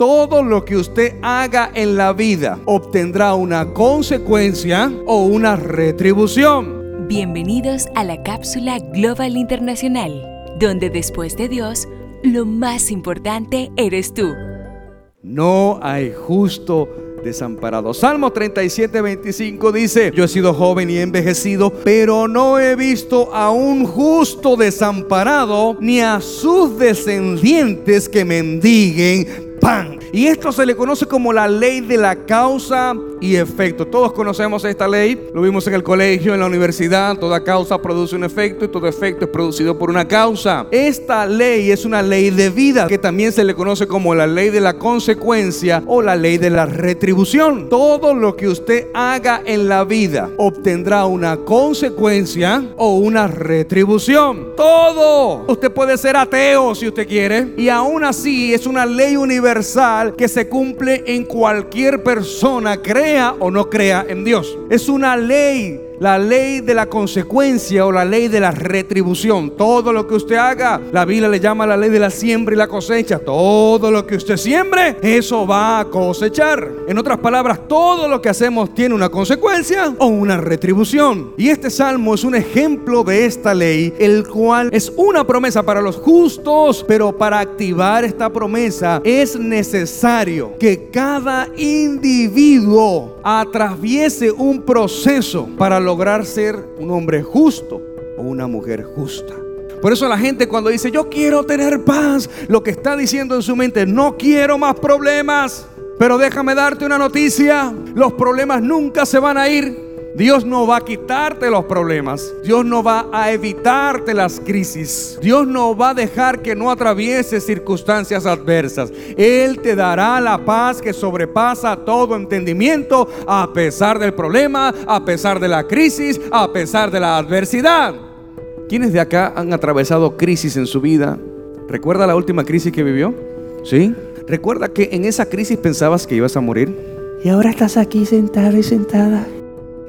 Todo lo que usted haga en la vida obtendrá una consecuencia o una retribución. Bienvenidos a la cápsula Global Internacional, donde después de Dios, lo más importante eres tú. No hay justo desamparado. Salmo 37, 25 dice, yo he sido joven y envejecido, pero no he visto a un justo desamparado, ni a sus descendientes que mendiguen Y esto se le conoce como la ley de la causa y efecto. Todos conocemos esta ley, lo vimos en el colegio, en la universidad. Toda causa produce un efecto y todo efecto es producido por una causa. Esta ley es una ley de vida que también se le conoce como la ley de la consecuencia o la ley de la retribución. Todo lo que usted haga en la vida obtendrá una consecuencia o una retribución. Todo. Usted puede ser ateo si usted quiere y aún así es una ley universal que se cumple en cualquier persona, crea o no crea en Dios. Es una ley la ley de la consecuencia o la ley de la retribución. Todo lo que usted haga, la Biblia le llama la ley de la siembra y la cosecha. Todo lo que usted siembre, eso va a cosechar. En otras palabras, todo lo que hacemos tiene una consecuencia o una retribución. Y este salmo es un ejemplo de esta ley, el cual es una promesa para los justos, pero para activar esta promesa es necesario que cada individuo atraviese un proceso para lograr ser un hombre justo o una mujer justa. Por eso la gente cuando dice yo quiero tener paz, lo que está diciendo en su mente, no quiero más problemas. Pero déjame darte una noticia, los problemas nunca se van a ir. Dios no va a quitarte los problemas. Dios no va a evitarte las crisis. Dios no va a dejar que no atravieses circunstancias adversas. Él te dará la paz que sobrepasa todo entendimiento a pesar del problema, a pesar de la crisis, a pesar de la adversidad. ¿Quiénes de acá han atravesado crisis en su vida? ¿Recuerda la última crisis que vivió? ¿Sí? ¿Recuerda que en esa crisis pensabas que ibas a morir? Y ahora estás aquí sentada y sentada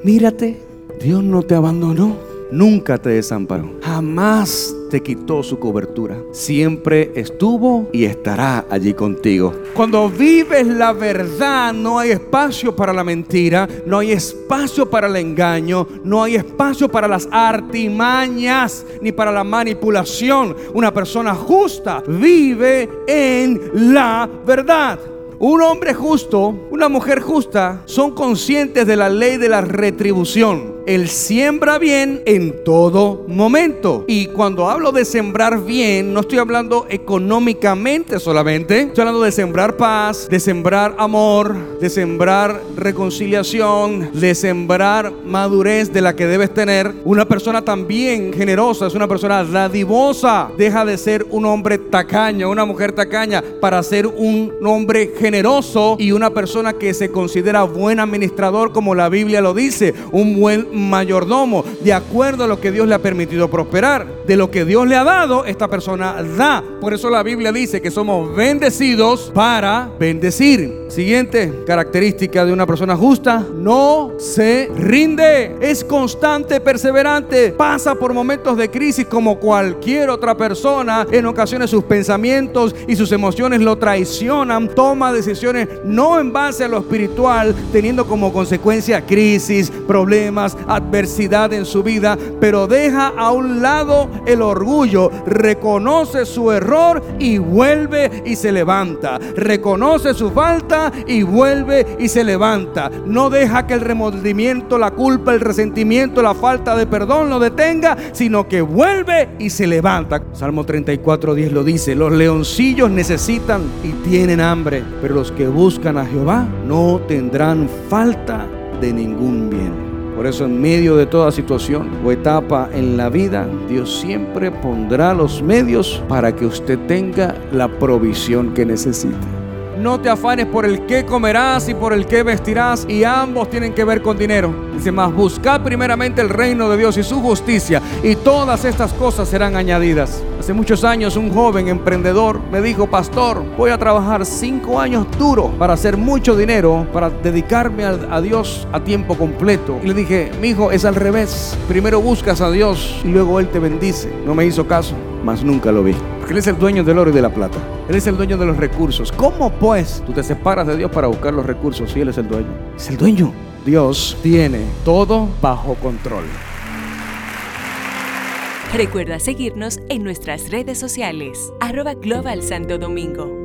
Mírate, Dios no te abandonó, nunca te desamparó, jamás te quitó su cobertura. Siempre estuvo y estará allí contigo. Cuando vives la verdad, no hay espacio para la mentira, no hay espacio para el engaño, no hay espacio para las artimañas ni para la manipulación. Una persona justa vive en la verdad. Un hombre justo, una mujer justa, son conscientes de la ley de la retribución. Él siembra bien en todo momento. Y cuando hablo de sembrar bien, no estoy hablando económicamente solamente. Estoy hablando de sembrar paz, de sembrar amor, de sembrar reconciliación, de sembrar madurez de la que debes tener. Una persona también generosa es una persona dadivosa. Deja de ser un hombre tacaño, una mujer tacaña, para ser un hombre generoso y una persona que se considera buen administrador, como la Biblia lo dice, un buen mayordomo, de acuerdo a lo que Dios le ha permitido prosperar. De lo que Dios le ha dado, esta persona da. Por eso la Biblia dice que somos bendecidos para bendecir. Siguiente característica de una persona justa, no se rinde, es constante, perseverante, pasa por momentos de crisis como cualquier otra persona. En ocasiones sus pensamientos y sus emociones lo traicionan, toma decisiones no en base a lo espiritual, teniendo como consecuencia crisis, problemas, adversidad en su vida, pero deja a un lado el orgullo, reconoce su error y vuelve y se levanta, reconoce su falta y vuelve y se levanta, no deja que el remordimiento, la culpa, el resentimiento, la falta de perdón lo detenga, sino que vuelve y se levanta. Salmo 34, 10 lo dice, los leoncillos necesitan y tienen hambre, pero los que buscan a Jehová no tendrán falta de ningún bien. Por eso en medio de toda situación o etapa en la vida, Dios siempre pondrá los medios para que usted tenga la provisión que necesite. No te afanes por el que comerás y por el que vestirás, y ambos tienen que ver con dinero. Dice más, buscad primeramente el reino de Dios y su justicia, y todas estas cosas serán añadidas. Hace muchos años un joven emprendedor me dijo, pastor, voy a trabajar cinco años duro para hacer mucho dinero, para dedicarme a, Dios a tiempo completo. Y le dije, mi hijo, es al revés. Primero buscas a Dios y luego Él te bendice. No me hizo caso. Mas nunca lo vi. Porque Él es el dueño del oro y de la plata. Él es el dueño de los recursos. ¿Cómo pues tú te separas de Dios para buscar los recursos si Él es el dueño? Es el dueño. Dios tiene todo bajo control. Recuerda seguirnos en nuestras redes sociales, arroba Global Santo Domingo.